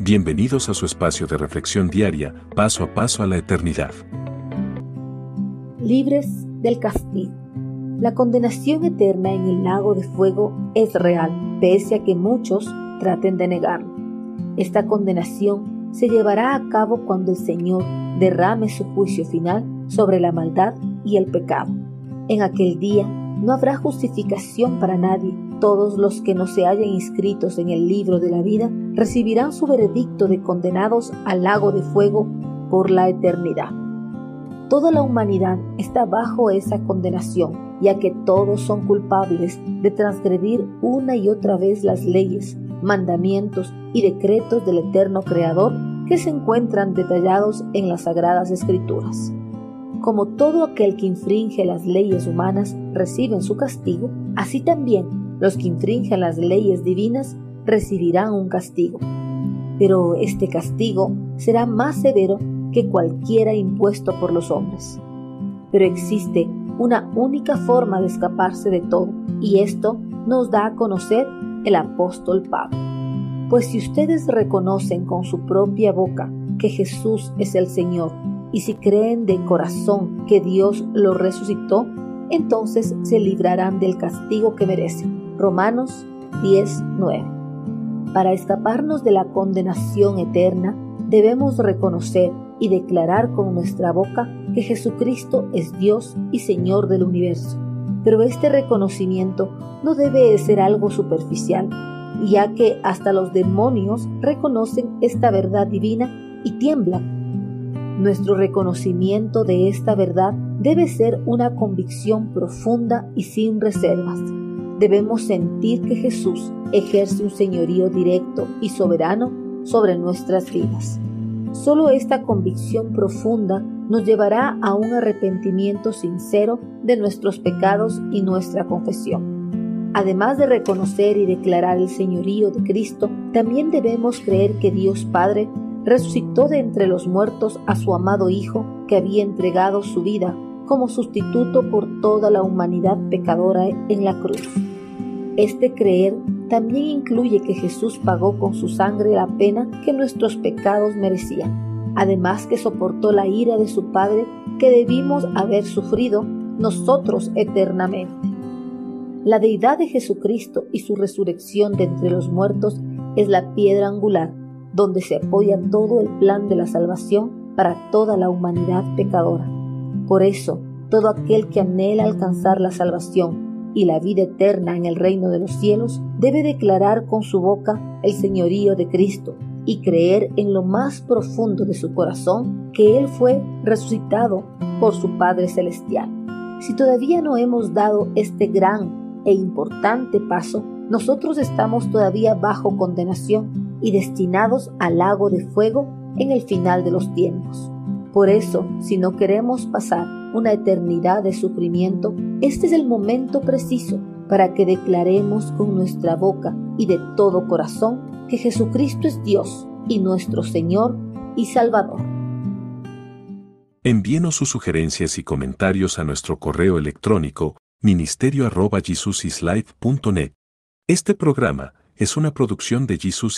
Bienvenidos a su espacio de reflexión diaria, paso a paso a la eternidad. Libres del castigo. La condenación eterna en el lago de fuego es real, pese a que muchos traten de negarlo. Esta condenación se llevará a cabo cuando el Señor derrame su juicio final sobre la maldad y el pecado. En aquel día no habrá justificación para nadie, todos los que no se hayan inscritos en el libro de la vida recibirán su veredicto de condenados al lago de fuego por la eternidad. Toda la humanidad está bajo esa condenación, ya que todos son culpables de transgredir una y otra vez las leyes, mandamientos y decretos del eterno Creador que se encuentran detallados en las Sagradas Escrituras. Como todo aquel que infringe las leyes humanas recibe su castigo, así también los que infringen las leyes divinas recibirán un castigo, pero este castigo será más severo que cualquiera impuesto por los hombres. Pero existe una única forma de escaparse de todo, y esto nos da a conocer el apóstol Pablo. Pues si ustedes reconocen con su propia boca que Jesús es el Señor, y si creen de corazón que Dios lo resucitó, entonces se librarán del castigo que merecen. Romanos 10:9. Para escaparnos de la condenación eterna, debemos reconocer y declarar con nuestra boca que Jesucristo es Dios y Señor del universo. Pero este reconocimiento no debe ser algo superficial, ya que hasta los demonios reconocen esta verdad divina y tiemblan. Nuestro reconocimiento de esta verdad debe ser una convicción profunda y sin reservas debemos sentir que Jesús ejerce un señorío directo y soberano sobre nuestras vidas. Solo esta convicción profunda nos llevará a un arrepentimiento sincero de nuestros pecados y nuestra confesión. Además de reconocer y declarar el señorío de Cristo, también debemos creer que Dios Padre resucitó de entre los muertos a su amado Hijo que había entregado su vida como sustituto por toda la humanidad pecadora en la cruz. Este creer también incluye que Jesús pagó con su sangre la pena que nuestros pecados merecían, además que soportó la ira de su Padre que debimos haber sufrido nosotros eternamente. La deidad de Jesucristo y su resurrección de entre los muertos es la piedra angular donde se apoya todo el plan de la salvación para toda la humanidad pecadora. Por eso, todo aquel que anhela alcanzar la salvación y la vida eterna en el reino de los cielos debe declarar con su boca el señorío de Cristo y creer en lo más profundo de su corazón que Él fue resucitado por su Padre Celestial. Si todavía no hemos dado este gran e importante paso, nosotros estamos todavía bajo condenación y destinados al lago de fuego en el final de los tiempos. Por eso, si no queremos pasar una eternidad de sufrimiento, este es el momento preciso para que declaremos con nuestra boca y de todo corazón que Jesucristo es Dios y nuestro Señor y Salvador. Envíenos sus sugerencias y comentarios a nuestro correo electrónico ministerio.jesusislife.net. Este programa es una producción de Jesus